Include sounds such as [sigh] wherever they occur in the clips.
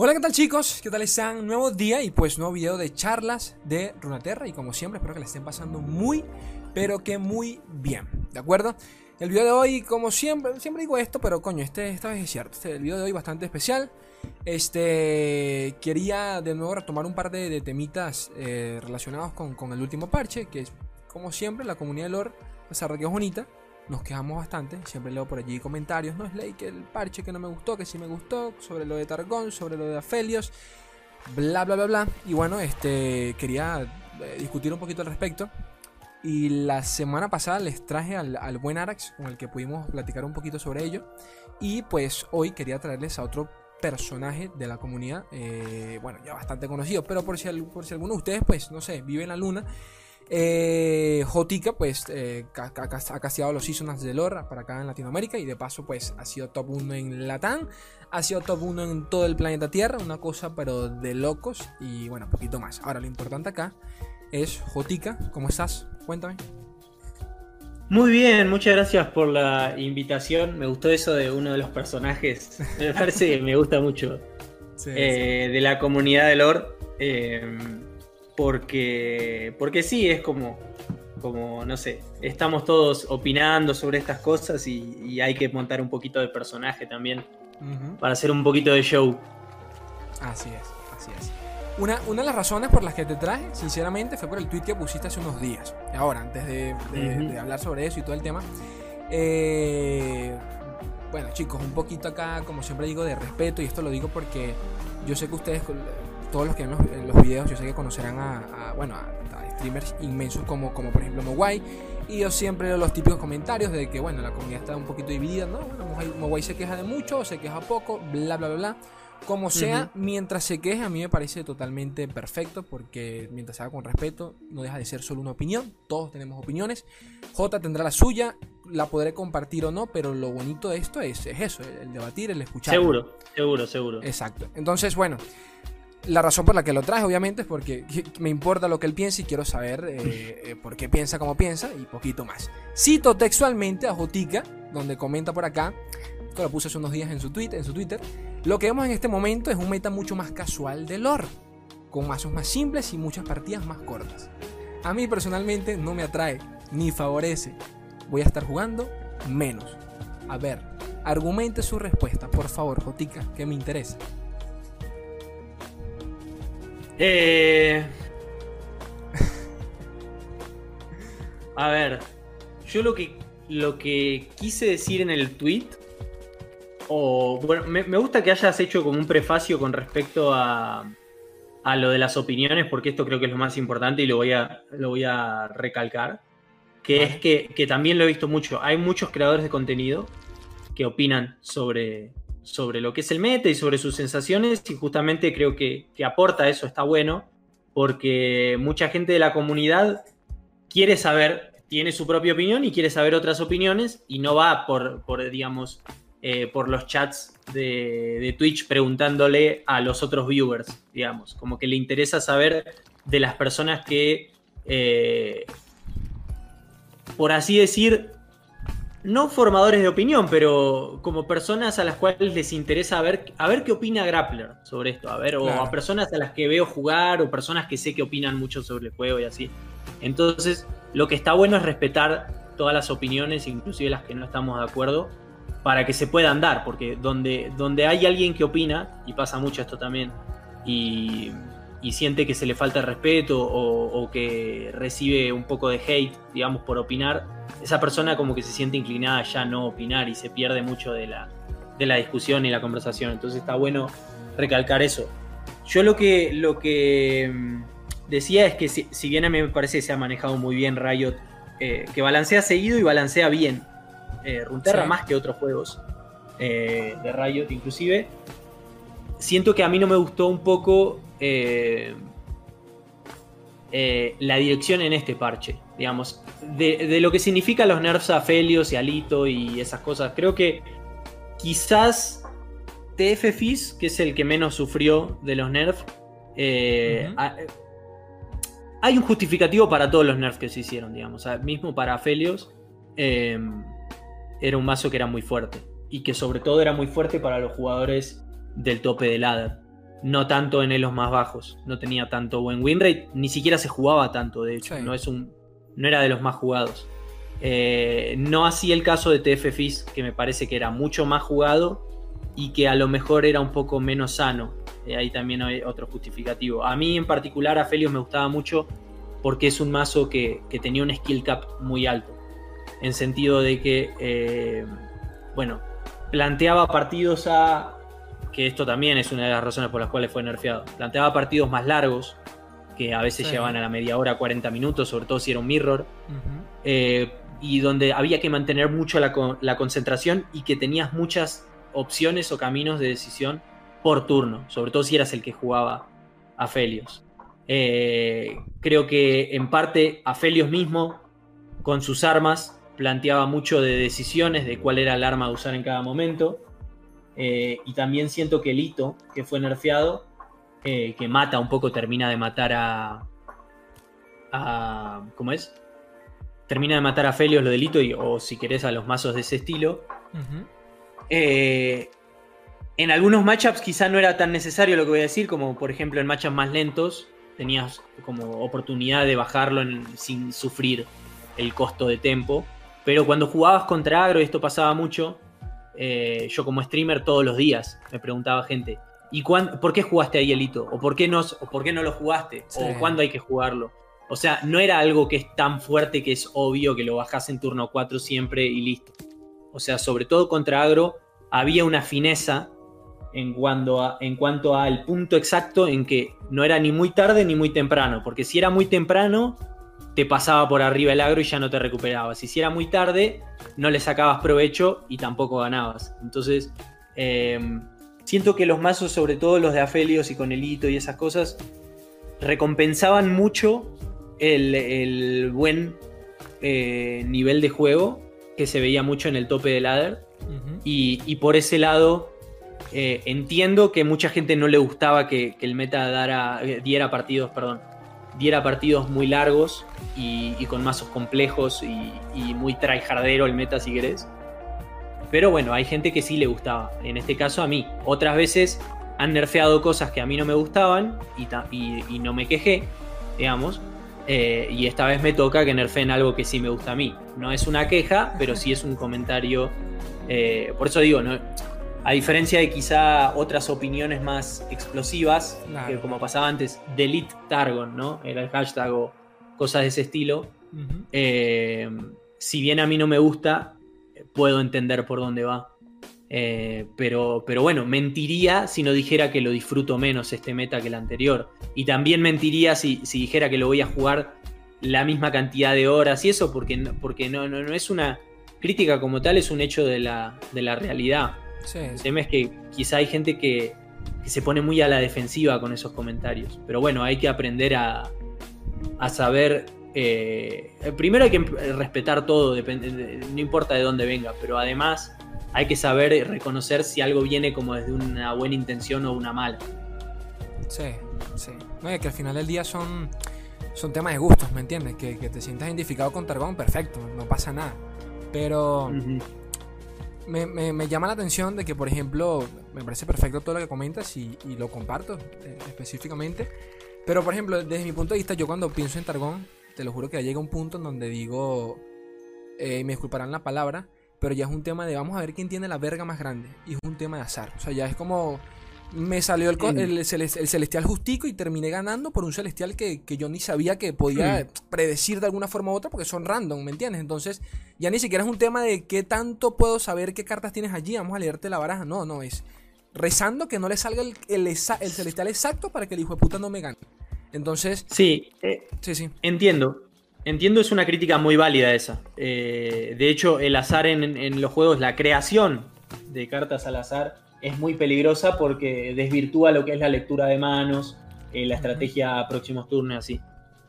Hola, ¿qué tal chicos? ¿Qué tal están? Nuevo día y pues nuevo video de charlas de Runaterra y como siempre espero que la estén pasando muy, pero que muy bien, ¿de acuerdo? El video de hoy, como siempre, siempre digo esto, pero coño, este, esta vez es cierto, este, el video de hoy bastante especial. Este, quería de nuevo retomar un par de, temitas eh, relacionados con, con, el último parche, que es como siempre la comunidad de lore, a de bonita, nos quejamos bastante. Siempre leo por allí comentarios. No es ley que el parche que no me gustó, que sí me gustó. Sobre lo de Targón, sobre lo de Aphelios. Bla, bla, bla, bla. Y bueno, este quería eh, discutir un poquito al respecto. Y la semana pasada les traje al, buen Arax, con el que pudimos platicar un poquito sobre ello. Y pues hoy quería traerles a otro personaje de la comunidad, eh, bueno, ya bastante conocido, pero por si, por si alguno de ustedes, pues, no sé, vive en la luna eh, Jotica, pues, eh, ha casteado los seasons de lore para acá en Latinoamérica y de paso, pues, ha sido top 1 en Latam, ha sido top 1 en todo el planeta Tierra, una cosa pero de locos y bueno, poquito más. Ahora, lo importante acá es Jotica, ¿cómo estás? Cuéntame. Muy bien, muchas gracias por la invitación. Me gustó eso de uno de los personajes. Me parece que me gusta mucho. [laughs] Eh, de la comunidad de lore. Porque, porque sí, es como, como, no sé, estamos todos opinando sobre estas cosas y, hay que montar un poquito de personaje también para hacer un poquito de show. Así es, así es. Una, una, de las razones por las que te traje, sinceramente, fue por el tweet que pusiste hace unos días. Ahora, antes de, hablar sobre eso y todo el tema. Eh, bueno, chicos, un poquito acá, como siempre digo, de respeto, y esto lo digo porque yo sé que ustedes todos los que ven los, videos, yo sé que conocerán a, bueno, a, streamers inmensos como, como por ejemplo Mowai. Y yo siempre leo los típicos comentarios de que, bueno, la comunidad está un poquito dividida, ¿no? Bueno, Mowai se queja de mucho, se queja poco, bla, bla, bla, bla. Como sea, mientras se queje, a mí me parece totalmente perfecto, porque mientras se haga con respeto, no deja de ser solo una opinión. Todos tenemos opiniones. J tendrá la suya, la podré compartir o no, pero lo bonito de esto es, es eso, el, debatir, el escuchar. Seguro, seguro, seguro. Exacto. Entonces, bueno, la razón por la que lo traje, obviamente, es porque [laughs] me importa lo que él piensa y quiero saber eh, eh, por qué piensa como piensa y poquito más. Cito textualmente a Jotica, donde comenta por acá, esto lo puse hace unos días en su, tweet, en su Twitter, lo que vemos en este momento es un meta mucho más casual de lore, con mazos más simples y muchas partidas más cortas. A mí personalmente no me atrae ni favorece. Voy a estar jugando menos. A ver, argumente su respuesta, por favor, Jotica, que me interesa. Eh... [laughs] A ver, yo lo que, lo que quise decir en el tweet, o bueno, me, gusta que hayas hecho como un prefacio con respecto a, a lo de las opiniones, porque esto creo que es lo más importante y lo voy a, lo voy a recalcar, que es que, que también lo he visto mucho. Hay muchos creadores de contenido que opinan sobre, sobre lo que es el meta y sobre sus sensaciones y justamente creo que, aporta eso, está bueno, porque mucha gente de la comunidad quiere saber, tiene su propia opinión y quiere saber otras opiniones y no va por, por digamos, eh, por los chats de, Twitch preguntándole a los otros viewers, digamos, como que le interesa saber de las personas que, eh, por así decir, no formadores de opinión, pero como personas a las cuales les interesa ver, a ver qué opina Grappler sobre esto, a ver, o a personas a las que veo jugar, o personas que sé que opinan mucho sobre el juego y así. Entonces, lo que está bueno es respetar todas las opiniones, inclusive las que no estamos de acuerdo, para que se puedan dar, porque donde, donde hay alguien que opina, y pasa mucho esto también, y, siente que se le falta respeto o, o que recibe un poco de hate, digamos, por opinar, esa persona como que se siente inclinada ya a no opinar y se pierde mucho de la, de la discusión y la conversación. Entonces está bueno recalcar eso. Yo lo que, lo que mm, decía es que si, bien a mí me parece que se ha manejado muy bien Riot, eh, que balancea seguido y balancea bien. Eh, Runterra más que otros juegos eh, de Riot inclusive. Siento que a mí no me gustó un poco eh, la dirección en este parche digamos, de, lo que significa los nerfs a Felios y Alito y esas cosas. Creo que quizás TF Fizz, que es el que menos sufrió de los nerfs, eh, hay un justificativo para todos los nerfs que se hicieron, digamos. mismo para Felios, em, era un mazo que era muy fuerte. Y que sobre todo era muy fuerte para los jugadores del tope de ladder. No tanto en elos más bajos. No tenía tanto buen win rate, ni siquiera se jugaba tanto, de hecho. Sí. No, es un, no era de los más jugados. Eh, no así el caso de TF Fizz, que me parece que era mucho más jugado y que a lo mejor era un poco menos sano. Eh, ahí también hay otro justificativo. A mí en particular, a Felios me gustaba mucho porque es un mazo que, que tenía un skill cap muy alto. En sentido de que, eh, bueno, planteaba partidos a. Que esto también es una de las razones por las cuales fue nerfeado. Planteaba partidos más largos, que a veces Sí. llevaban a la media hora, 40 minutos, sobre todo si era un mirror. Eh, y donde había que mantener mucho la concentración y que tenías muchas opciones o caminos de decisión por turno, sobre todo si eras el que jugaba a Felios. Eh, creo que en parte a Felios mismo, con sus armas, planteaba mucho de decisiones de cuál era el arma a usar en cada momento. Eh, y también siento que el hito que fue nerfeado, eh, que mata un poco, termina de matar a. a ¿Cómo es? Termina de matar a Felios lo del hito, y, o si querés a los mazos de ese estilo. Eh, en algunos matchups quizá no era tan necesario lo que voy a decir, como por ejemplo en matchups más lentos tenías como oportunidad de bajarlo en- sin sufrir el costo de tempo. Pero cuando jugabas contra agro, y esto pasaba mucho, eh, yo como streamer todos los días me preguntaba gente, ¿y cuán- por qué jugaste ahí el hito? ¿O por qué no, o por qué no lo jugaste? Sí. ¿O cuándo hay que jugarlo? O sea, no era algo que es tan fuerte que es obvio que lo bajas en turno 4 siempre y listo. O sea, sobre todo contra agro, había una fineza en cuanto, a- en cuanto al punto exacto en que no era ni muy tarde ni muy temprano. Porque si era muy temprano, te pasaba por arriba el agro y ya no te recuperabas. Y si era muy tarde, no le sacabas provecho y tampoco ganabas. Entonces, eh, siento que los mazos, sobre todo los de Afelios y con el hito y esas cosas, recompensaban mucho el, el buen eh, nivel de juego que se veía mucho en el tope del ladder. Y, y por ese lado, eh, entiendo que mucha gente no le gustaba que, que el meta dara- eh, diera partidos, perdón, diera partidos muy largos y, con mazos complejos y, muy tryhardero el meta si querés. Pero bueno, hay gente que sí le gustaba. En este caso a mí. Otras veces han nerfeado cosas que a mí no me gustaban y, ta- y- y no me quejé, digamos. Eh, y esta vez me toca que nerfeen algo que sí me gusta a mí. No es una queja, pero sí es un comentario. eh, por eso digo, ¿no? A diferencia de quizá otras opiniones más explosivas, Claro. que como pasaba antes, Delete Targon, ¿no? Era el hashtag o cosas de ese estilo. Eh, si bien a mí no me gusta, puedo entender por dónde va. Eh, pero, pero bueno, mentiría si no dijera que lo disfruto menos este meta que el anterior. Y también mentiría si, si dijera que lo voy a jugar la misma cantidad de horas y eso, porque, no- porque no, no, no es una crítica como tal, es un hecho de la, de la realidad. Sí, El tema es que quizá hay gente que, que se pone muy a la defensiva con esos comentarios. Pero bueno, hay que aprender a, a saber. eh, primero hay que respetar todo, depende- de- no importa de dónde venga, pero además hay que saber reconocer si algo viene como desde una buena intención o una mala. Sí, sí. No, que al final del día son, son temas de gustos, ¿me entiendes? Que, que te sientas identificado con Targón, perfecto, no pasa nada. Pero. Me, llama la atención de que, por ejemplo, me parece perfecto todo lo que comentas y, y lo comparto eh, específicamente. Pero, por ejemplo, desde mi punto de vista, yo cuando pienso en Targón, te lo juro que ya llega un punto en donde digo, eh, me disculparán la palabra, pero ya es un tema de vamos a ver quién tiene la verga más grande. Y es un tema de azar. O sea, ya es como... Me salió el, Mm. el, celes- el celestial justico y terminé ganando por un celestial que, que yo ni sabía que podía predecir de alguna forma u otra porque son random, ¿me entiendes? Entonces, ya ni siquiera es un tema de qué tanto puedo saber qué cartas tienes allí, vamos a leerte la baraja. No, no, es rezando que no le salga el, el celestial exacto para que el hijo de puta no me gane. Entonces, Sí, eh, sí, sí. Entiendo. Entiendo, es una crítica muy válida esa. Eh, de hecho, el azar en, en los juegos, la creación de cartas al azar, es muy peligrosa porque desvirtúa lo que es la lectura de manos, eh, la estrategia a próximos turnos, así.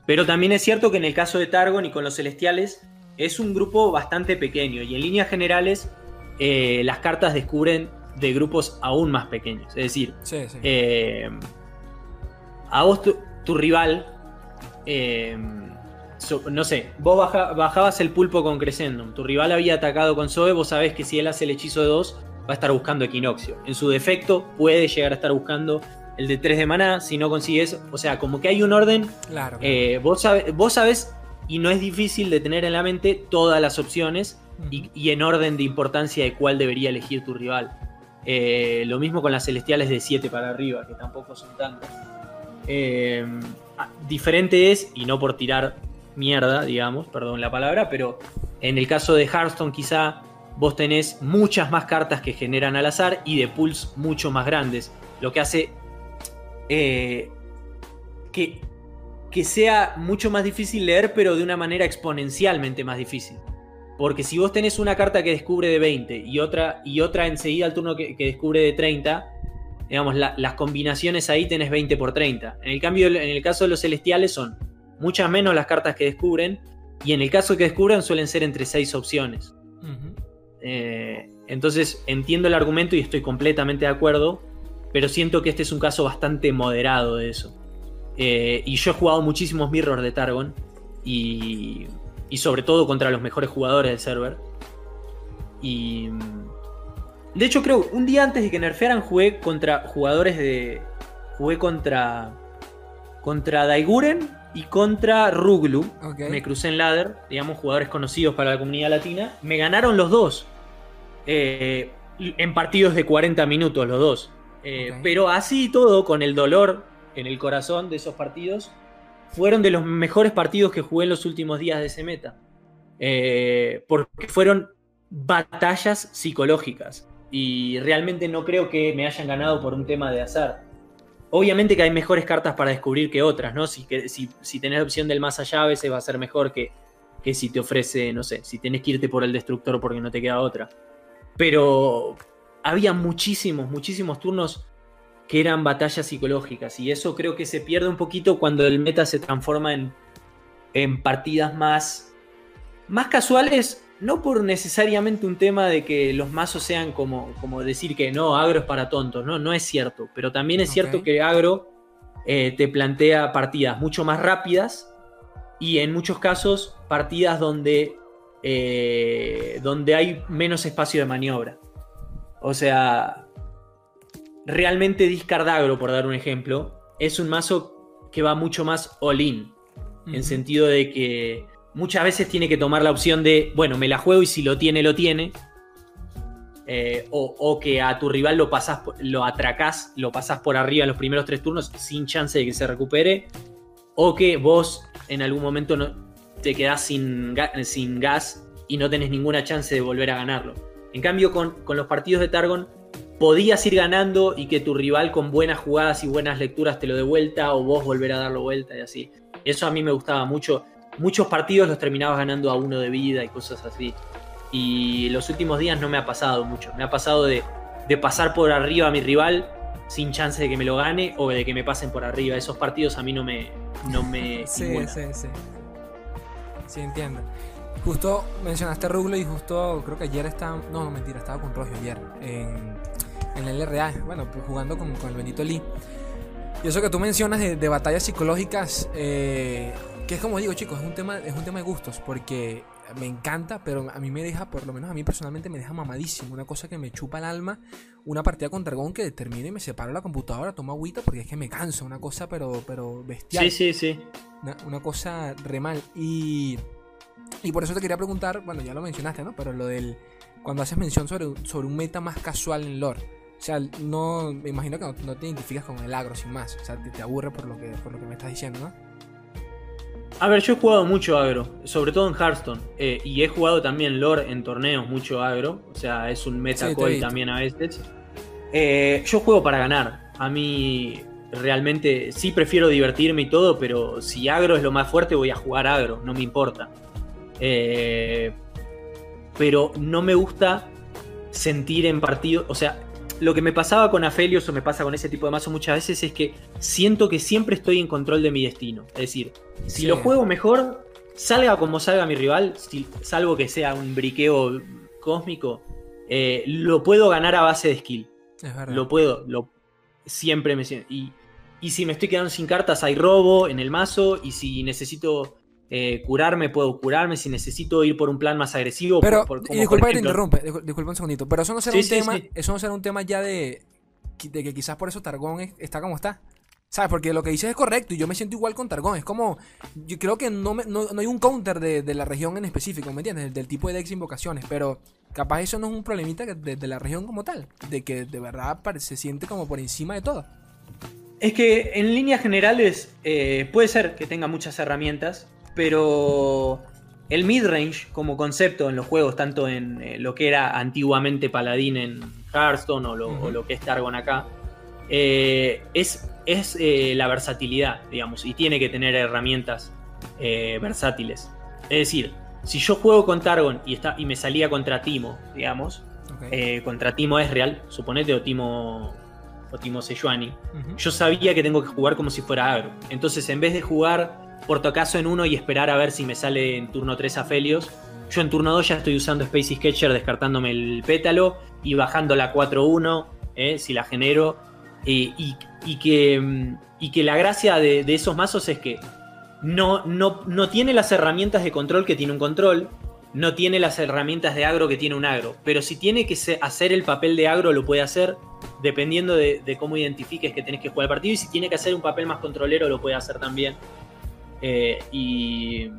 Pero también es cierto que en el caso de Targon y con los celestiales, es un grupo bastante pequeño y en líneas generales, eh, las cartas descubren de grupos aún más pequeños. Es decir, Sí, sí. eh, a vos tu, tu rival, so- no sé, vos baja- bajabas el pulpo con Crescendum, tu rival había atacado con Zoe, vos sabés que si él hace el hechizo de 2, va a estar buscando Equinoccio. En su defecto, puede llegar a estar buscando el de 3 de maná, si no consigues, o sea, como que hay un orden, Claro. eh, vos, sabe- vos sabes, y no es difícil de tener en la mente todas las opciones y, y en orden de importancia de cuál debería elegir tu rival. Eh, lo mismo con las celestiales de 7 para arriba, que tampoco son tantas. Eh, ah, diferente es, y no por tirar mierda, digamos, perdón la palabra, pero en el caso de Hearthstone quizá vos tenés muchas más cartas que generan al azar y de pools mucho más grandes, lo que hace eh, que, que sea mucho más difícil leer, pero de una manera exponencialmente más difícil. Porque si vos tenés una carta que descubre de 20 y otra, y otra enseguida al turno que, descubre de 30, digamos, la- las combinaciones ahí tenés 20 por 30. En el cambio, en el caso de los celestiales son muchas menos las cartas que descubren, y en el caso que descubran suelen ser entre 6 opciones. Eh, entonces entiendo el argumento y estoy completamente de acuerdo, pero siento que este es un caso bastante moderado de eso. Eh, y yo he jugado muchísimos mirrors de Targon y, y sobre todo contra los mejores jugadores del server. Y de hecho creo un día antes de que nerfearan jugué contra jugadores de jugué contra contra Daiguren y contra Ruglu. Me crucé en ladder, digamos, jugadores conocidos para la comunidad latina. Me ganaron los dos. Eh, en partidos de 40 minutos, los dos. Eh. Pero así y todo, con el dolor en el corazón de esos partidos, fueron de los mejores partidos que jugué en los últimos días de ese meta. Eh, porque fueron batallas psicológicas. Y realmente no creo que me hayan ganado por un tema de azar. Obviamente que hay mejores cartas para descubrir que otras, ¿no? Si, que, tenés la opción del más allá, a veces va a ser mejor que, que si te ofrece, no sé, si tenés que irte por el destructor porque no te queda otra. Pero había muchísimos, muchísimos turnos que eran batallas psicológicas. Y eso creo que se pierde un poquito cuando el meta se transforma en, en partidas más, más casuales. No por necesariamente un tema de que los mazos sean como, como decir que no, agro es para tontos, no, no es cierto. Pero también es cierto que agro eh, te plantea partidas mucho más rápidas y en muchos casos partidas donde, eh, donde hay menos espacio de maniobra. O sea, realmente Discardagro, por dar un ejemplo, es un mazo que va mucho más all-in. En sentido de que muchas veces tiene que tomar la opción de, bueno, me la juego y si lo tiene, lo tiene. Eh, o, que a tu rival lo pasás, lo atracás, lo pasás por arriba en los primeros tres turnos sin chance de que se recupere. O que vos en algún momento no, te quedás sin, sin gas y no tenés ninguna chance de volver a ganarlo. En cambio, con, con los partidos de Targon, podías ir ganando y que tu rival con buenas jugadas y buenas lecturas te lo dé vuelta o vos volver a darlo vuelta y así. Eso a mí me gustaba mucho. Muchos partidos los terminabas ganando a uno de vida y cosas así. Y los últimos días no me ha pasado mucho. Me ha pasado de, de pasar por arriba a mi rival sin chance de que me lo gane o de que me pasen por arriba. Esos partidos a mí no me, no me [laughs] Sí, sí, sí. Sí, entiendo. Justo mencionaste a Ruglo y justo creo que ayer estaba. No, no, mentira, estaba con Rogio ayer. En, en el LRA. Bueno, pues jugando con, con el Benito Lee. Y eso que tú mencionas de, de batallas psicológicas. eh, que es como digo, chicos, es un, tema, es un tema de gustos. Porque me encanta, pero a mí me deja, por lo menos a mí personalmente me deja mamadísimo. Una cosa que me chupa el alma. Una partida con Dragón que termine y me separo la computadora, tomo agüita porque es que me cansa. Una cosa, pero, pero bestial. Sí, sí, sí. Una, una cosa re mal. Y, y por eso te quería preguntar, bueno, ya lo mencionaste, ¿no? Pero lo del. Cuando haces mención sobre, sobre un meta más casual en lore. O sea, no. Me imagino que no, no te identificas con el agro sin más. O sea, te, te aburre por lo, que, por lo que me estás diciendo, ¿no? A ver, yo he jugado mucho agro, sobre todo en Hearthstone. eh, y he jugado también lore en torneos, mucho agro. O sea, es un Sí, meta visto. también a veces. Eh, yo juego para ganar. A mí realmente sí prefiero divertirme y todo, pero si agro es lo más fuerte, voy a jugar agro, no me importa. Eh, pero no me gusta sentir en partido. O sea, lo que me pasaba con Aphelios o me pasa con ese tipo de mazo muchas veces es que siento que siempre estoy en control de mi destino. Es decir, si Sí. lo juego mejor, salga como salga mi rival, si- salvo que sea un briqueo cósmico, eh, lo puedo ganar a base de skill. Es verdad. Lo puedo, lo, siempre me siento. Y, y si me estoy quedando sin cartas, hay robo en el mazo. Y si necesito eh, curarme, puedo curarme. Si necesito ir por un plan más agresivo. Pero, por- por- disculpa que te interrumpe, discul- disculpa un segundito, pero eso no será Sí, un sí, tema, sí. eso no será un tema ya de de que quizás por eso Targón es- está como está. ¿Sabes? Porque lo que dices es correcto y yo me siento igual con Targón. Es como. Yo creo que no, me- no, no hay un counter de, de la región en específico, ¿me entiendes? Del, del tipo de decks invocaciones. Pero capaz eso no es un problemita de, de la región como tal. De que de verdad se siente como por encima de todo. Es que en líneas generales eh, puede ser que tenga muchas herramientas, pero el midrange como concepto en los juegos, tanto en eh, lo que era antiguamente Paladín en Hearthstone o lo, Ujú. o lo que es Targon acá, eh, es, es eh, la versatilidad, digamos, y tiene que tener herramientas versátiles. Es decir, si yo juego con Targon y, está, y me salía contra Timo, digamos, contra Timo Ezreal, suponete, o Timo, o Timo Sejuani, yo sabía que tengo que jugar como si fuera agro. Entonces, en vez de jugar por tocazo en uno y esperar a ver si me sale en turno 3 a Felios, yo en turno 2 ya estoy usando Space Sketcher descartándome el pétalo y bajando la 4-1, eh, si la genero. eh, y, que, mm, y que la gracia de, esos mazos es que no, no, no tiene las herramientas de control que tiene un control, no tiene las herramientas de agro que tiene un agro, pero si tiene que hacer el papel de agro lo puede hacer dependiendo de, de cómo identifiques que tenés que jugar el partido y si tiene que hacer un papel más controlero lo puede hacer también. Eh, y,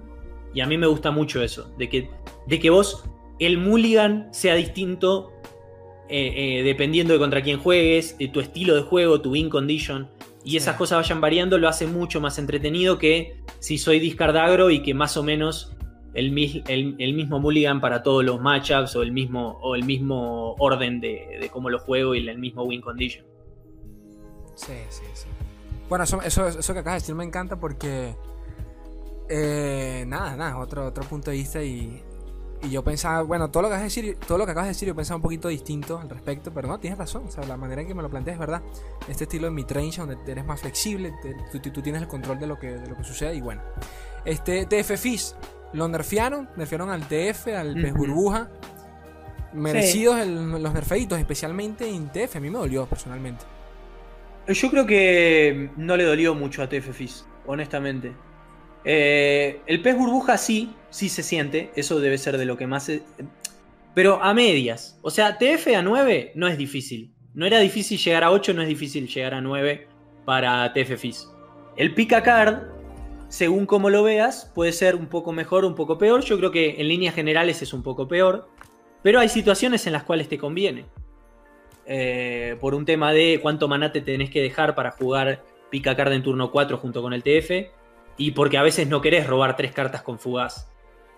y a mí me gusta mucho eso, de que, de que vos, el mulligan sea distinto eh, eh, dependiendo de contra quién juegues, de tu estilo de juego, tu win condition, y Sí. esas cosas vayan variando, lo hace mucho más entretenido que si soy discard agro y que más o menos el, el- el mismo mulligan para todos los matchups o el mismo, o el mismo orden de, de cómo lo juego y el mismo win condition. Sí, sí, sí. Bueno, eso, eso, eso que acabas de decir me encanta porque. Eh, nada, nada, otro, otro punto de vista y. Y yo pensaba, bueno, todo lo que acabas de decir, todo lo que acabas de decir, yo pensaba un poquito distinto al respecto, pero no, tienes razón. O sea, la manera en que me lo planteas es verdad. Este estilo de midrange donde eres más flexible, te- tú, tú- tienes el control de lo que, de lo que sucede y bueno. Este TF Fizz, lo nerfearon, nerfearon al TF, al pez Ujú. burbuja. Merecidos el- los nerfeitos, especialmente en TF, a mí me dolió personalmente. Yo creo que no le dolió mucho a TF Fizz, honestamente. Eh, el pez burbuja sí, sí se siente, eso debe ser de lo que más... se- pero a medias. O sea, TF a 9 no es difícil. No era difícil llegar a 8, no es difícil llegar a 9 para TF Fizz. El pica card, según como lo veas, puede ser un poco mejor un poco peor. Yo creo que en líneas generales es un poco peor. Pero hay situaciones en las cuales te conviene. Eh, por un tema de cuánto maná te tenés que dejar para jugar pica card en turno 4 junto con el TF. Y porque a veces no querés robar tres cartas con fugaz.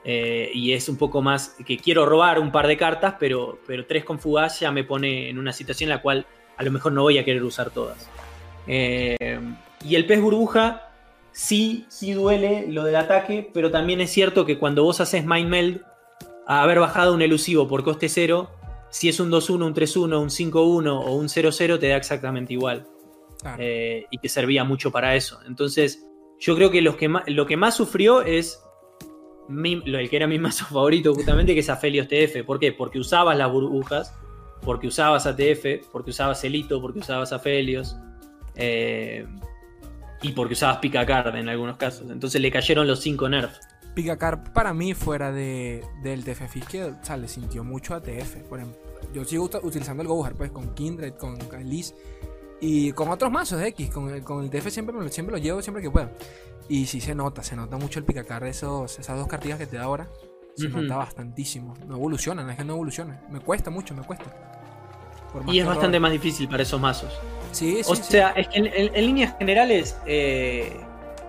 Eh, y es un poco más que quiero robar un par de cartas, pero, pero tres con fugaz ya me pone en una situación en la cual a lo mejor no voy a querer usar todas. Eh, y el pez burbuja sí, sí duele lo del ataque, pero también es cierto que cuando vos haces Mind Meld, a haber bajado un elusivo por coste 0, si es un 2-1, un 3-1, un 5-1 o un 0-0, te da exactamente igual. Eh, y que servía mucho para eso. Entonces, yo creo que, los que lo que más sufrió es mi- el que era mi mazo [laughs] favorito, justamente, que es Aphelios TF. ¿Por qué? Porque usabas las burbujas, porque usabas ATF, porque usabas Elito, porque usabas Aphelios. eh, y porque usabas Picacard en algunos casos. Entonces le cayeron los 5 nerfs. Picacar para mí fuera de, del TF Fizz que o sea, le sintió mucho a. Por ejemplo, yo sigo utilizando el Gohar pues con Kindred, con Elise y con otros mazos de X. Con el, con el TF siempre, siempre lo llevo siempre que puedo. Y sí se nota, se nota mucho el Picacar de esos, esas dos cartillas que te da ahora. Se Ujú. nota bastantísimo. No evolucionan, es que no evolucionan. Me cuesta mucho, me cuesta. Y es bastante más difícil para esos mazos. Sí, sí, O sí. sea, es que en, en- en líneas generales, eh,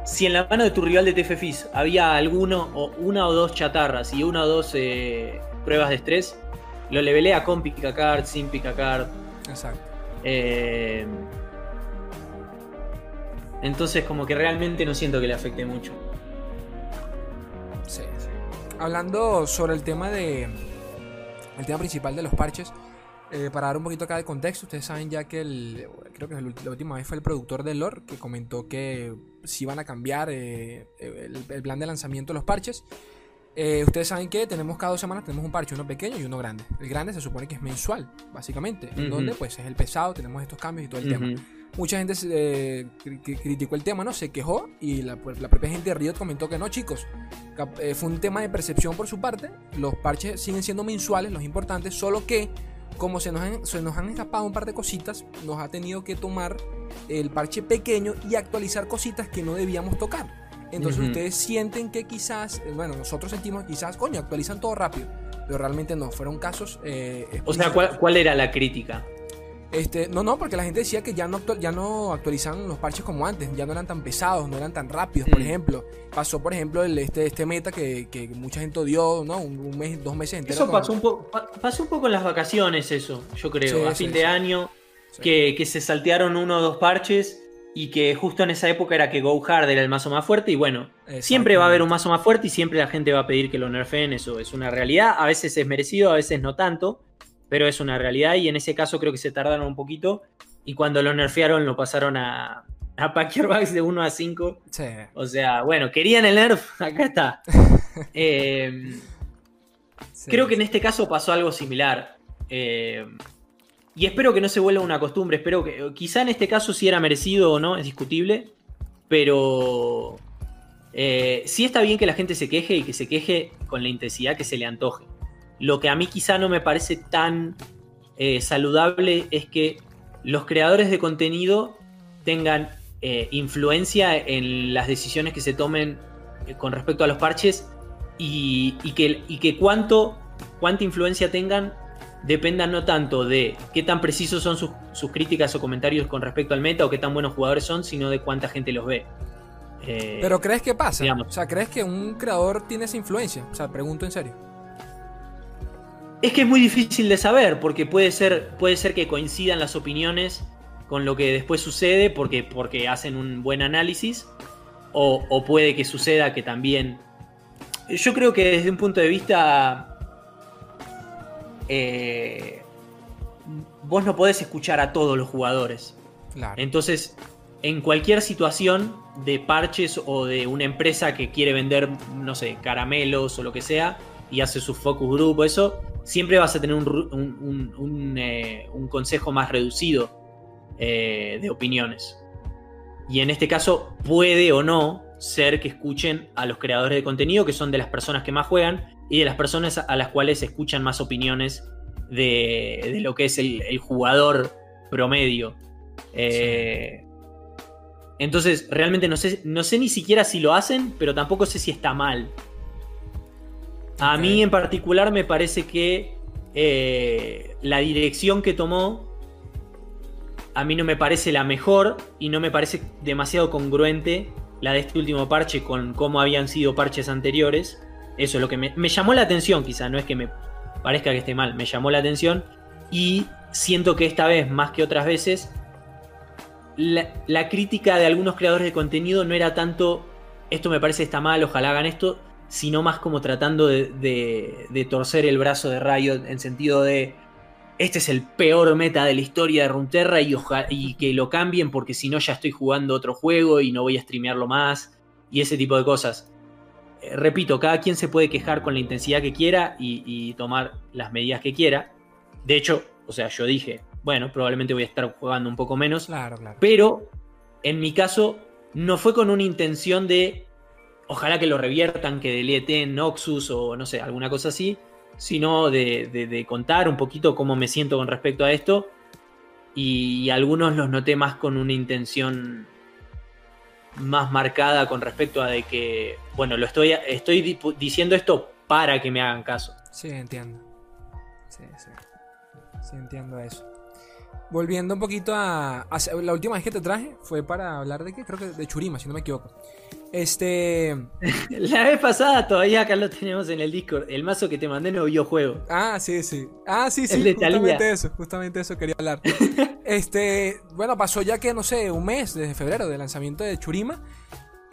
si en la mano de tu rival de TF Fizz había alguno, o una o dos chatarras y una o dos eh, pruebas de estrés, lo levelea con Picacard, sin Picacard. Exacto. Eh, entonces, como que realmente no siento que le afecte mucho. Sí, sí. Hablando sobre el tema de. El tema principal de los parches. eh, para dar un poquito acá de contexto, ustedes saben ya que el. Creo que la última vez fue el productor de lore que comentó que si van a cambiar eh, el, el plan de lanzamiento de los parches. Eh, ustedes saben que tenemos cada dos semanas tenemos un parche, uno pequeño y uno grande. El grande se supone que es mensual, básicamente. En Ujú. donde pues es el pesado, tenemos estos cambios y todo el tema mucha gente eh, cri- cri- criticó el tema, ¿no? Se quejó y la, pues, la propia gente de Riot comentó que no, chicos. eh, fue un tema de percepción por su parte. Los parches siguen siendo mensuales, los importantes, solo que como se nos, han, se nos han escapado un par de cositas, nos ha tenido que tomar el parche pequeño y actualizar cositas que no debíamos tocar. Entonces ustedes sienten que quizás, eh, bueno, nosotros sentimos quizás, coño, actualizan todo rápido. Pero realmente no, fueron casos... eh, O sea. ¿cuál, cuál era la crítica? Este, no, no, porque la gente decía que ya no, ya no actualizaban los parches como antes, ya no eran tan pesados, no eran tan rápidos, por Mm. ejemplo. Pasó, por ejemplo, el, este, este meta que, que mucha gente odió, ¿no? Un, un mes, dos meses enteros. Eso con- pasó un, poco, pasó un poco en las vacaciones, eso, yo creo, Sí, a sí, fin sí. de año, que, que se saltearon uno o dos parches y que justo en esa época era que Go Hard era el mazo más fuerte y bueno, siempre va a haber un mazo más fuerte y siempre la gente va a pedir que lo nerfeen, eso es una realidad, a veces es merecido, a veces no tanto, pero es una realidad y en ese caso creo que se tardaron un poquito y cuando lo nerfearon lo pasaron a, a Packer Bugs de 1 a 5. Sí. O sea, bueno, querían el nerf, [laughs] acá está. [laughs] Eh, sí. Creo que en este caso pasó algo similar. Eh, y espero que no se vuelva una costumbre. Espero que. Quizá en este caso si era merecido o no, es discutible. Pero. eh, sí está bien que la gente se queje y que se queje con la intensidad que se le antoje. Lo que a mí quizá no me parece tan eh, saludable es que los creadores de contenido tengan eh, influencia en las decisiones que se tomen con respecto a los parches y, que, y cuánta influencia tengan dependa no tanto de qué tan precisos son sus, sus críticas o comentarios con respecto al meta o qué tan buenos jugadores son, sino de cuánta gente los ve. Eh, Pero ¿crees que pasa? digamos. O sea, ¿crees que un creador tiene esa influencia? O sea, pregunto en serio. Es que es muy difícil de saber, porque puede ser, puede ser que coincidan las opiniones con lo que después sucede, porque, porque hacen un buen análisis, o, o puede que suceda que también... Yo creo que desde un punto de vista... eh, vos no podés escuchar a todos los jugadores. Claro. Entonces, en cualquier situación de parches o de una empresa que quiere vender, no sé, caramelos o lo que sea, y hace su focus group o eso, siempre vas a tener un, ru- un- un- un, eh, un consejo más reducido eh, de opiniones. Y en este caso puede o no ser que escuchen a los creadores de contenido, que son de las personas que más juegan, y de las personas a las cuales escuchan más opiniones de, de lo que es el, el jugador promedio. Eh, Entonces, realmente no sé, no sé ni siquiera si lo hacen, pero tampoco sé si está mal. A mí en particular me parece que eh, la dirección que tomó a mí no me parece la mejor y no me parece demasiado congruente la de este último parche con cómo habían sido parches anteriores. Eso es lo que me, llamó la atención, quizá, no es que me parezca que esté mal, me llamó la atención y siento que esta vez, más que otras veces, la, crítica de algunos creadores de contenido no era tanto esto me parece está mal, ojalá hagan esto, sino más como tratando de, de- torcer el brazo de Riot en sentido de este es el peor meta de la historia de Runeterra y, oja- y que lo cambien porque si no ya estoy jugando otro juego y no voy a streamearlo más y ese tipo de cosas. Eh, repito, cada quien se puede quejar con la intensidad que quiera y, y tomar las medidas que quiera. De hecho, o sea, yo dije, bueno, probablemente voy a estar jugando un poco menos, Claro, claro. pero en mi caso no fue con una intención de ojalá que lo reviertan, que deleteen Noxus o no sé, alguna cosa así, sino de, de- de contar un poquito cómo me siento con respecto a esto. Y algunos los noté más con una intención más marcada con respecto a de que, bueno, lo estoy, estoy di- diciendo esto para que me hagan caso. Sí, entiendo. Sí, sí. Sí, entiendo eso. Volviendo un poquito a, a- La última vez que te traje fue para hablar de qué? Creo que de Churima, si no me equivoco. Este. [laughs] La vez pasada todavía acá lo tenemos en el Discord. El mazo que te mandé no vio juego. Ah, sí, sí. Ah, sí, sí. El justamente eso. Justamente eso quería hablar. [laughs] este. Bueno, pasó ya que, no sé, un mes desde febrero del lanzamiento de Churima.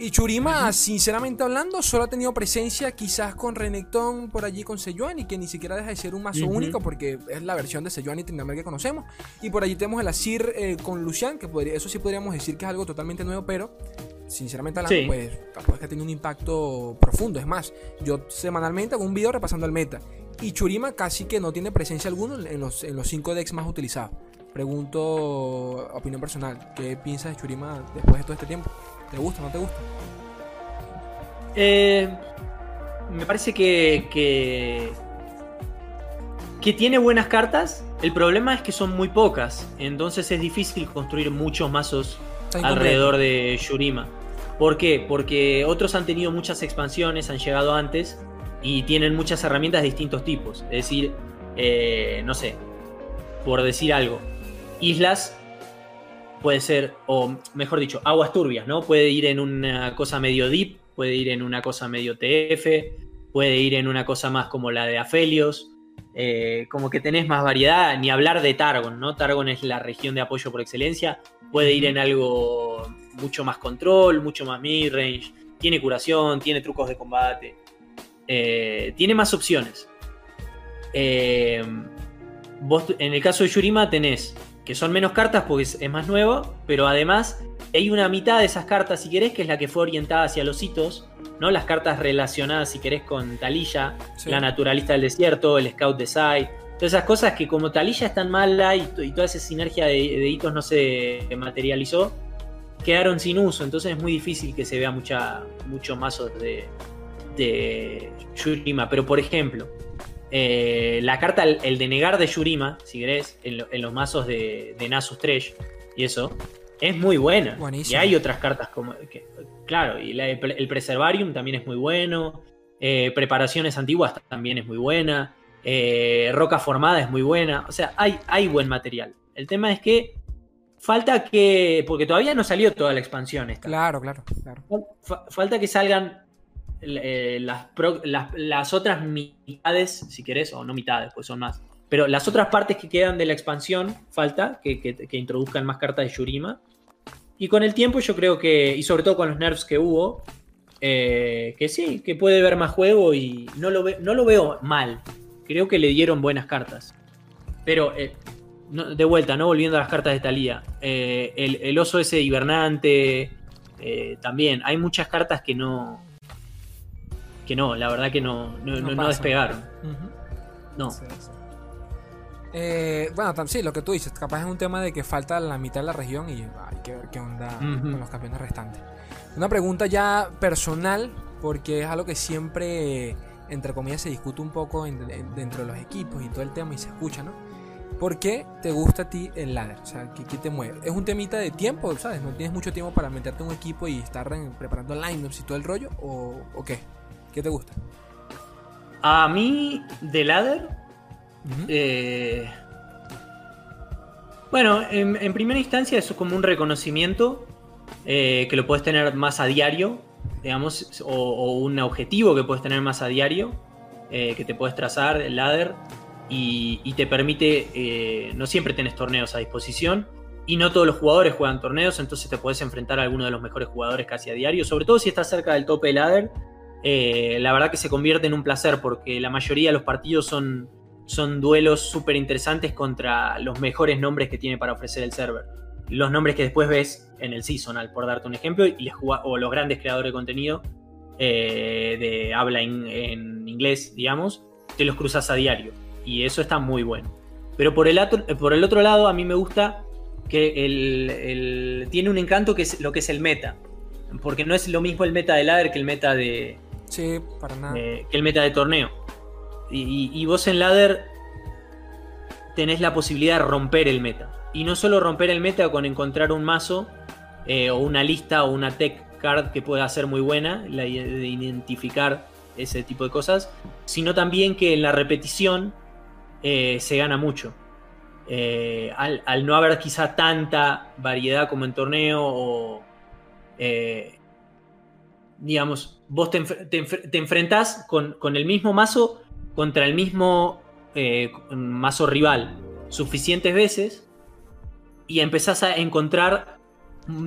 Y Churima, sinceramente hablando, solo ha tenido presencia quizás con Renekton por allí con Sejuani, que ni siquiera deja de ser un mazo único porque es la versión de Sejuani y Tryndamere que conocemos. Y por allí tenemos el Asir eh, con Lucian, que podría, eso sí podríamos decir que es algo totalmente nuevo, pero sinceramente hablando, Sí. pues tampoco es que tiene un impacto profundo. Es más, yo semanalmente hago un video repasando el meta. Y Churima casi que no tiene presencia alguna en los, en los 5 decks más utilizados. Pregunto opinión personal, ¿qué piensas de Churima después de todo este tiempo? ¿Te gusta o no te gusta? Eh, me parece que, que que tiene buenas cartas. El problema es que son muy pocas. Entonces es difícil construir muchos mazos alrededor de Yurima. ¿Por qué? Porque otros han tenido muchas expansiones, han llegado antes y tienen muchas herramientas de distintos tipos. Es decir, eh, no sé, por decir algo, islas puede ser, o mejor dicho, aguas turbias, ¿no? Puede ir en una cosa medio deep, puede ir en una cosa medio TF, puede ir en una cosa más como la de Afelios. Eh, como que tenés más variedad, ni hablar de Targon, ¿no? Targon es la región de apoyo por excelencia, puede ir en algo mucho más control, mucho más mid-range, tiene curación, tiene trucos de combate, eh, tiene más opciones. Eh, vos, en el caso de Yurima tenés que son menos cartas porque es, más nuevo, pero además hay una mitad de esas cartas, si querés, que es la que fue orientada hacia los hitos, ¿no? Las cartas relacionadas, si querés, con Talilla, la naturalista del desierto, el Scout de Sai. Todas esas cosas que como Talilla es tan mala y, toda esa sinergia de, hitos no se materializó, quedaron sin uso. Entonces es muy difícil que se vea mucha, mucho mazo de, de Yurima. Pero por ejemplo, eh, la carta, el, denegar de Yurima, si querés, en, los mazos de, Nasus Tresh y eso, es muy buena. Y hay otras cartas como. claro, y el, Preservarium también es muy bueno. Eh, preparaciones antiguas también es muy buena. Eh, roca formada es muy buena. O sea, hay, hay buen material. El tema es que falta que. Porque todavía no salió toda la expansión. Esta. Claro, claro, claro. falta que salgan eh, las, otras mitades, si querés, o no mitades, pues son más. Pero las otras partes que quedan de la expansión, falta que, introduzcan más cartas de Yurima. Y con el tiempo yo creo que, y sobre todo con los nerfs que hubo, eh, que sí, que puede ver más juego y no lo, no lo veo mal. Creo que le dieron buenas cartas. Pero, eh, de vuelta, ¿no? Volviendo a las cartas de Talía. el, el, oso ese hibernante, también. Hay muchas cartas que no, que no, la verdad que no, no, despegaron. No. Eh, bueno, sí, lo que tú dices, capaz es un tema de que falta la mitad de la región y hay que ver qué onda con los campeones restantes. Una pregunta ya personal, porque es algo que siempre, entre comillas, se discute un poco dentro de los equipos y todo el tema y se escucha, ¿no? ¿Por qué te gusta a ti el ladder? O sea, ¿qué, te mueve? ¿Es un temita de tiempo, sabes? ¿No tienes mucho tiempo para meterte en un equipo y estar preparando lineups y todo el rollo? ¿O, o qué? ¿Qué te gusta? A mí, de Ladder. Eh, bueno, en, primera instancia, eso es como un reconocimiento eh, que lo puedes tener más a diario, digamos, o, un objetivo que puedes tener más a diario, eh, que te puedes trazar, el ladder, y, y te permite, no siempre tenés torneos a disposición, y no todos los jugadores juegan torneos, entonces te puedes enfrentar a alguno de los mejores jugadores casi a diario, sobre todo si estás cerca del tope de ladder eh, la verdad que se convierte en un placer porque la mayoría de los partidos son, son duelos súper interesantes contra los mejores nombres que tiene para ofrecer el server. Los nombres que después ves en el seasonal, por darte un ejemplo, y o los grandes creadores de contenido eh, de habla en inglés, digamos, te los cruzas a diario. Y eso está muy bueno. Pero por el, otro, por el otro lado, a mí me gusta que el, tiene un encanto que es lo que es el meta. Porque no es lo mismo el meta de ladder que el meta de, Sí, para nada. Eh, que el meta de torneo. Y, vos en ladder tenés la posibilidad de romper el meta. Y no solo romper el meta con encontrar un mazo eh, o una lista o una tech card que pueda ser muy buena, la de identificar ese tipo de cosas, sino también que en la repetición eh, se gana mucho. al, al, no haber quizá tanta variedad como en torneo o digamos, vos te, te, enfrentás con, el mismo mazo contra el mismo eh, mazo rival suficientes veces y empezás a encontrar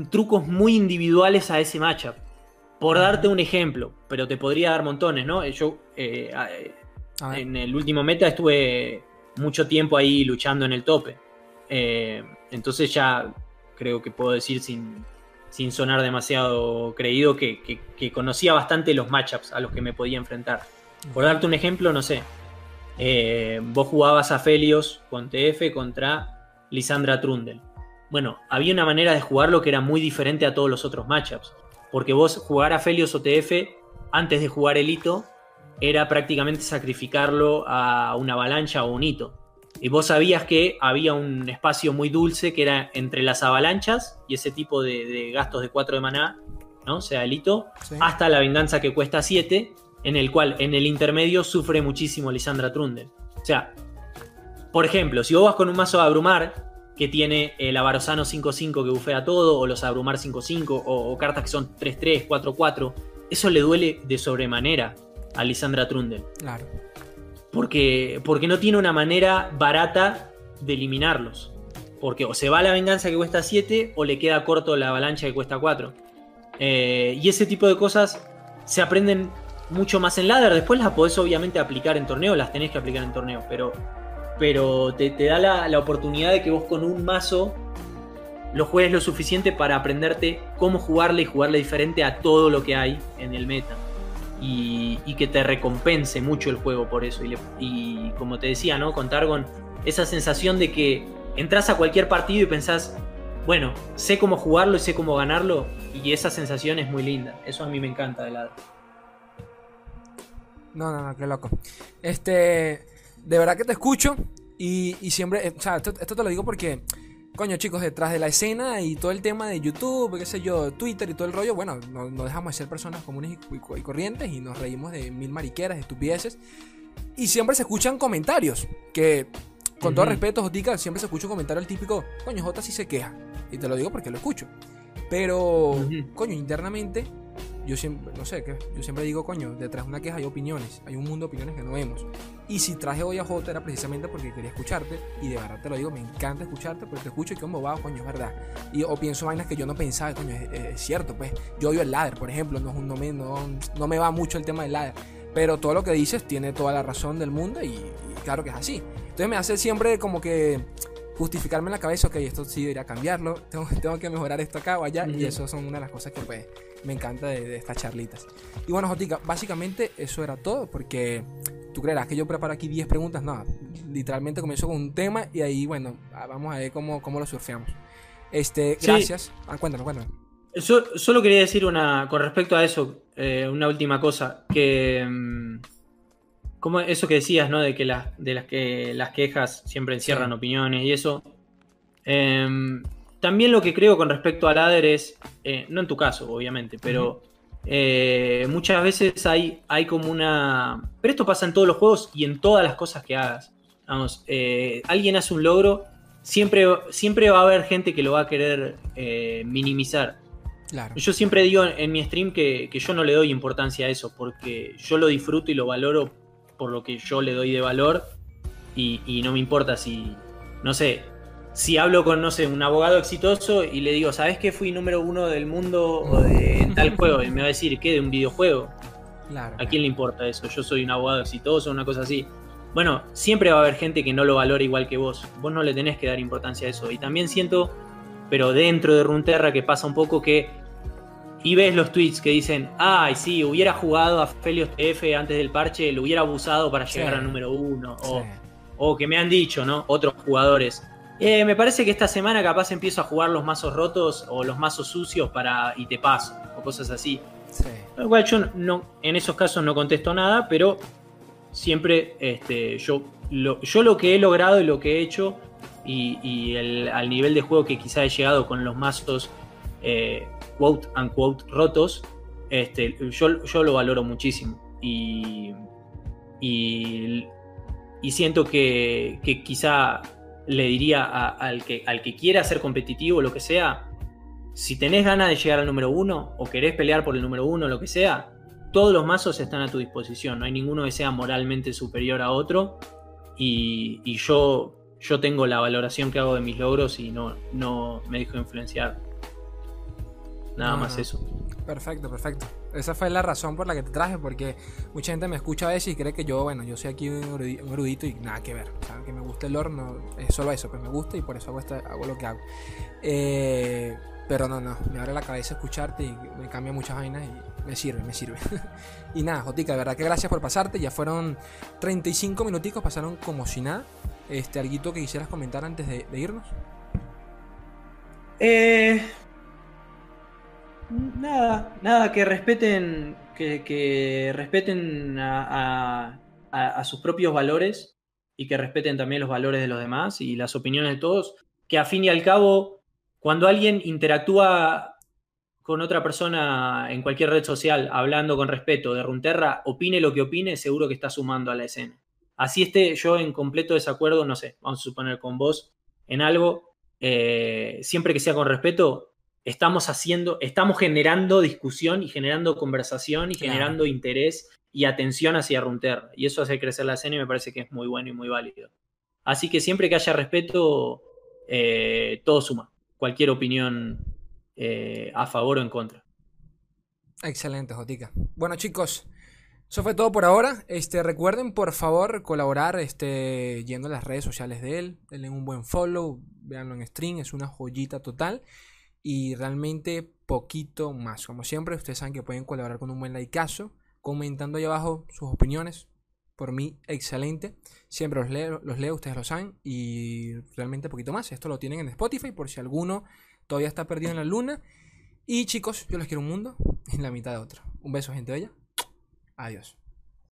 trucos muy individuales a ese matchup. Por darte un ejemplo, pero te podría dar montones, ¿no? Yo eh, en el último meta estuve mucho tiempo ahí luchando en el tope. Eh, entonces ya creo que puedo decir sin, sin sonar demasiado creído, que, conocía bastante los matchups a los que me podía enfrentar. Por darte un ejemplo, no sé, eh, vos jugabas a Felios con TF contra Lisandra Trundle. Bueno, había una manera de jugarlo que era muy diferente a todos los otros matchups. Porque vos jugar a Felios o TF antes de jugar el hito era prácticamente sacrificarlo a una avalancha o un hito. Y vos sabías que había un espacio muy dulce que era entre las avalanchas y ese tipo de, gastos de 4 de maná, ¿no? O sea, el hito, hasta la venganza que cuesta 7, en el cual en el intermedio sufre muchísimo Lisandra Trundle. O sea, por ejemplo, si vos vas con un mazo de abrumar que tiene el Avarosano 5-5 que bufea todo, o los Abrumar 5-5, o, o, cartas que son 3-3, 4-4, eso le duele de sobremanera a Lisandra Trundle. Claro. Porque, porque no tiene una manera barata de eliminarlos. Porque o se va la venganza que cuesta 7 o le queda corto la avalancha que cuesta 4. Eh, y ese tipo de cosas se aprenden mucho más en ladder. Después las podés obviamente aplicar en torneo, las tenés que aplicar en torneo. Pero, pero te, da la, la, oportunidad de que vos con un mazo lo juegues lo suficiente para aprenderte cómo jugarle y jugarle diferente a todo lo que hay en el meta y, que te recompense mucho el juego por eso. Y, como te decía, ¿no? Con esa sensación de que entras a cualquier partido y pensás, bueno, sé cómo jugarlo y sé cómo ganarlo, y esa sensación es muy linda. Eso a mí me encanta de la. No, no, no, qué loco. Este, de verdad que te escucho y, siempre, eh, o sea, esto, te lo digo porque coño chicos, detrás de la escena y todo el tema de YouTube, qué sé yo, Twitter y todo el rollo, bueno, no, dejamos de ser personas comunes y, corrientes y nos reímos de mil mariqueras, de estupideces. Y siempre se escuchan comentarios que, con todo respeto, Jotica, siempre se escucha un comentario el típico, coño, Jota sí se queja. Y te lo digo porque lo escucho. Pero, coño, internamente yo siempre, no sé, yo siempre digo, coño, detrás de una queja hay opiniones, hay un mundo de opiniones que no vemos. Y si traje hoy a Jota era precisamente porque quería escucharte, y de verdad te lo digo, me encanta escucharte, porque te escucho y como va, coño, es verdad. Y, o pienso vainas que yo no pensaba, coño, es, cierto, pues. Yo odio el ladder, por ejemplo, no, no, me, no, no me va mucho el tema del ladder. Pero todo lo que dices tiene toda la razón del mundo y, claro que es así. Entonces me hace siempre como que justificarme en la cabeza, ok, esto sí debería cambiarlo, [laughs] tengo, tengo que mejorar esto acá o allá, y eso son una de las cosas que pues me encanta de, estas charlitas. Y bueno, Jotica, básicamente eso era todo, porque tú creerás que yo preparo aquí 10 preguntas, no, literalmente comienzo con un tema y ahí, bueno, ah, vamos a ver cómo, cómo lo surfeamos. Este, gracias. Ah, cuéntanos, cuéntanos. solo quería decir una, con respecto a eso, eh, una última cosa, que... Mm, como eso que decías, ¿no? De que, las de las que las quejas siempre encierran opiniones y eso. Eh, también lo que creo con respecto al ladder es, eh, no en tu caso, obviamente, pero eh, muchas veces hay, hay como una... Pero esto pasa en todos los juegos y en todas las cosas que hagas. Vamos, eh, alguien hace un logro, siempre, siempre va a haber gente que lo va a querer minimizar. Claro. Yo siempre digo en mi stream que, yo no le doy importancia a eso, porque yo lo disfruto y lo valoro por lo que yo le doy de valor y, y no me importa si, no sé, si hablo con, no sé, un abogado exitoso y le digo, ¿sabes que fui número uno del mundo de tal [laughs] juego? Y me va a decir, ¿qué? ¿De un videojuego? Claro, ¿A quién le importa eso? Yo soy un abogado exitoso, una cosa así. Bueno, siempre va a haber gente que no lo valora igual que vos. Vos no le tenés que dar importancia a eso. Y también siento, pero dentro de Runterra, que pasa un poco que. Y ves los tweets que dicen, ay, sí, hubiera jugado a Felios F antes del parche, lo hubiera abusado para llegar a número uno. O, o que me han dicho, ¿no? Otros jugadores eh, me parece que esta semana capaz empiezo a jugar los mazos rotos o los mazos sucios para y te paso o cosas así. Sí. Igual yo no, en esos casos no contesto nada, pero siempre este, yo, lo, yo lo que he logrado y lo que he hecho y, el, al nivel de juego que quizá he llegado con los mazos eh, quote unquote rotos, este, yo, yo lo valoro muchísimo. Y, y, siento que, que quizá le diría al, que, al que quiera ser competitivo, lo que sea, si tenés ganas de llegar al número uno o querés pelear por el número uno, lo que sea, todos los mazos están a tu disposición. No hay ninguno que sea moralmente superior a otro. Y, yo, yo tengo la valoración que hago de mis logros y no, no me dejo influenciar. Nada más eso. Perfecto, perfecto. Esa fue la razón por la que te traje, porque mucha gente me escucha a veces y cree que yo, bueno, yo soy aquí un erudito y nada que ver. Que me gusta el horno, es solo eso, pues me gusta y por eso hago, hago lo que hago. Eh, pero no, no, me abre la cabeza escucharte y me cambia muchas vainas y me sirve, me sirve. [laughs] y nada, Jotica, de verdad que gracias por pasarte. Ya fueron 35 minuticos, pasaron como si nada. Este, ¿Alguito que quisieras comentar antes de, de irnos? Eh, Nada, nada, que respeten, que, respeten a, sus propios valores y que respeten también los valores de los demás y las opiniones de todos, que a fin y al cabo, cuando alguien interactúa con otra persona en cualquier red social hablando con respeto de Runterra, opine lo que opine, seguro que está sumando a la escena. Así esté yo en completo desacuerdo, no sé, vamos a suponer con vos en algo, eh, siempre que sea con respeto, estamos haciendo, estamos generando discusión y generando conversación y generando interés y atención hacia Runter. Y eso hace crecer la escena y me parece que es muy bueno y muy válido. Así que siempre que haya respeto, eh, todo suma. Cualquier opinión eh, a favor o en contra. Excelente, Jotica. Bueno, chicos, eso fue todo por ahora. Este, recuerden, por favor, colaborar este, yendo a las redes sociales de él. Denle un buen follow, véanlo en stream, es una joyita total y realmente poquito más. Como siempre, ustedes saben que pueden colaborar con un buen likeazo, comentando ahí abajo sus opiniones. Por mí, excelente. Siempre los leo, los leo, ustedes lo saben. Y realmente poquito más. Esto lo tienen en Spotify por si alguno todavía está perdido en la luna. Y chicos, yo les quiero un mundo en la mitad de otro. Un beso, gente bella. Adiós.